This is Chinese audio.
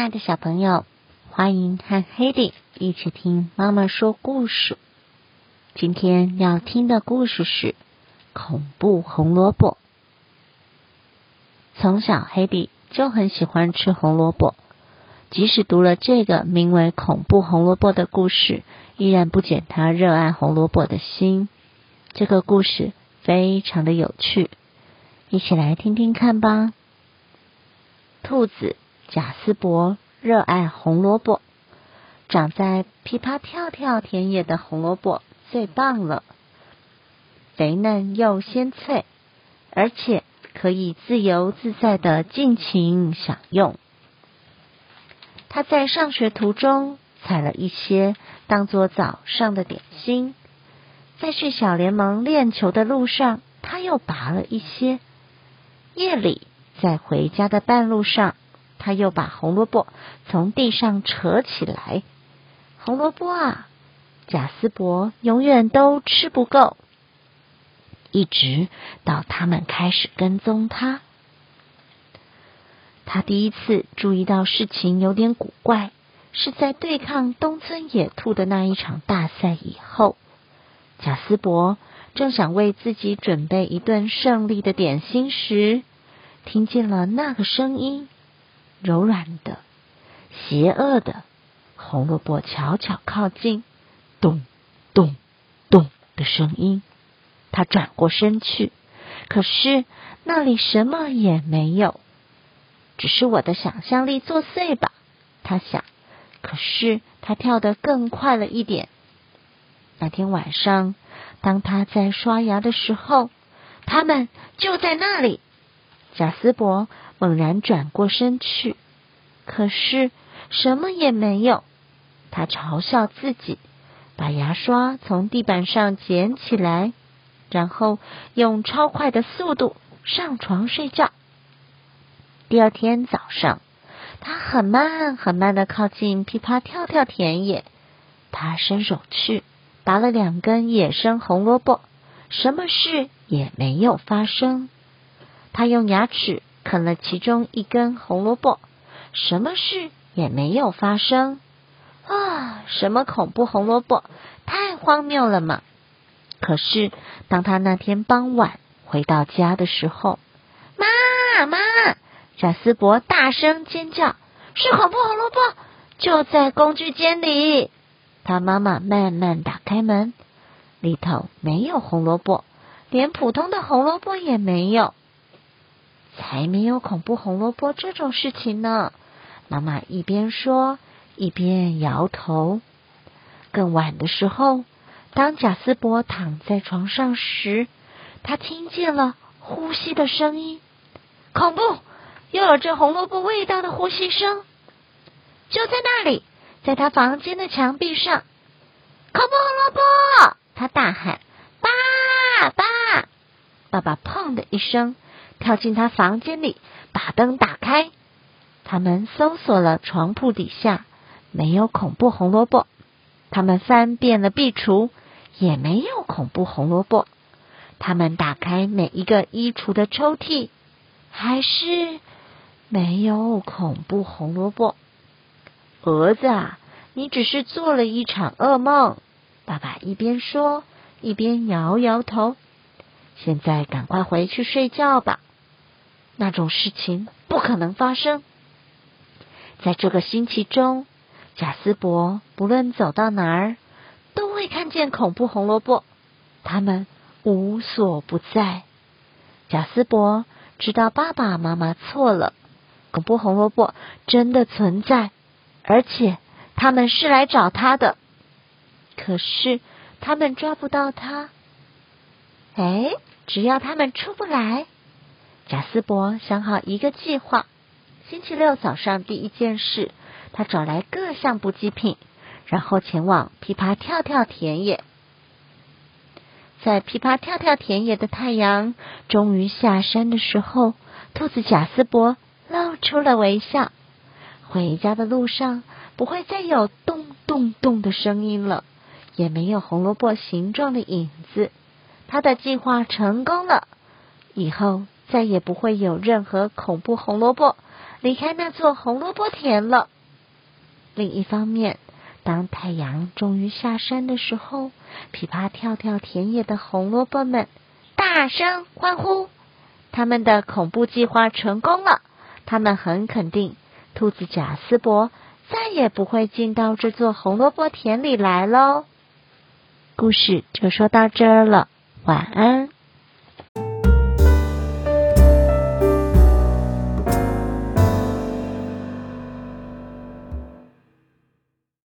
亲爱的小朋友，欢迎和 Hedy 一起听妈妈说故事。今天要听的故事是《恐怖红萝卜》。从小，Hedy 就很喜欢吃红萝卜，即使读了这个名为《恐怖红萝卜》的故事，依然不减他热爱红萝卜的心。这个故事非常的有趣，一起来听听看吧。兔子。贾斯伯热爱红萝卜，长在噼啪跳跳田野的红萝卜最棒了，肥嫩又鲜脆，而且可以自由自在的尽情享用。他在上学途中采了一些当做早上的点心，在去小联盟练球的路上，他又拔了一些。夜里在回家的半路上。他又把红萝卜从地上扯起来。红萝卜啊，贾斯伯永远都吃不够，一直到他们开始跟踪他。他第一次注意到事情有点古怪，是在对抗东村野兔的那一场大赛以后。贾斯伯正想为自己准备一顿胜利的点心时，听见了那个声音。柔软的、邪恶的红萝卜悄悄靠近，咚咚咚的声音。他转过身去，可是那里什么也没有，只是我的想象力作祟吧？他想。可是他跳得更快了一点。那天晚上，当他在刷牙的时候，他们就在那里。贾斯伯。猛然转过身去，可是什么也没有。他嘲笑自己，把牙刷从地板上捡起来，然后用超快的速度上床睡觉。第二天早上，他很慢很慢的靠近噼啪跳跳田野，他伸手去拔了两根野生红萝卜，什么事也没有发生。他用牙齿。啃了其中一根红萝卜，什么事也没有发生啊！什么恐怖红萝卜？太荒谬了嘛！可是当他那天傍晚回到家的时候，妈妈，贾斯伯大声尖叫：“是恐怖红萝卜！”就在工具间里。他妈妈慢慢打开门，里头没有红萝卜，连普通的红萝卜也没有。才没有恐怖红萝卜这种事情呢！妈妈一边说一边摇头。更晚的时候，当贾斯伯躺在床上时，他听见了呼吸的声音。恐怖！又有这红萝卜味道的呼吸声。就在那里，在他房间的墙壁上，恐怖红萝卜！他大喊：“爸爸！”爸爸砰的一声。跳进他房间里，把灯打开。他们搜索了床铺底下，没有恐怖红萝卜。他们翻遍了壁橱，也没有恐怖红萝卜。他们打开每一个衣橱的抽屉，还是没有恐怖红萝卜。儿子啊，你只是做了一场噩梦。爸爸一边说，一边摇摇头。现在赶快回去睡觉吧。那种事情不可能发生。在这个星期中，贾斯伯不论走到哪儿，都会看见恐怖红萝卜。他们无所不在。贾斯伯知道爸爸妈妈错了，恐怖红萝卜真的存在，而且他们是来找他的。可是他们抓不到他。哎，只要他们出不来。贾斯伯想好一个计划。星期六早上第一件事，他找来各项补给品，然后前往琵琶跳跳田野。在琵琶跳跳田野的太阳终于下山的时候，兔子贾斯伯露出了微笑。回家的路上不会再有咚咚咚的声音了，也没有红萝卜形状的影子。他的计划成功了，以后。再也不会有任何恐怖红萝卜离开那座红萝卜田了。另一方面，当太阳终于下山的时候，噼啪跳跳田野的红萝卜们大声欢呼，他们的恐怖计划成功了。他们很肯定，兔子贾斯伯再也不会进到这座红萝卜田里来喽。故事就说到这儿了，晚安。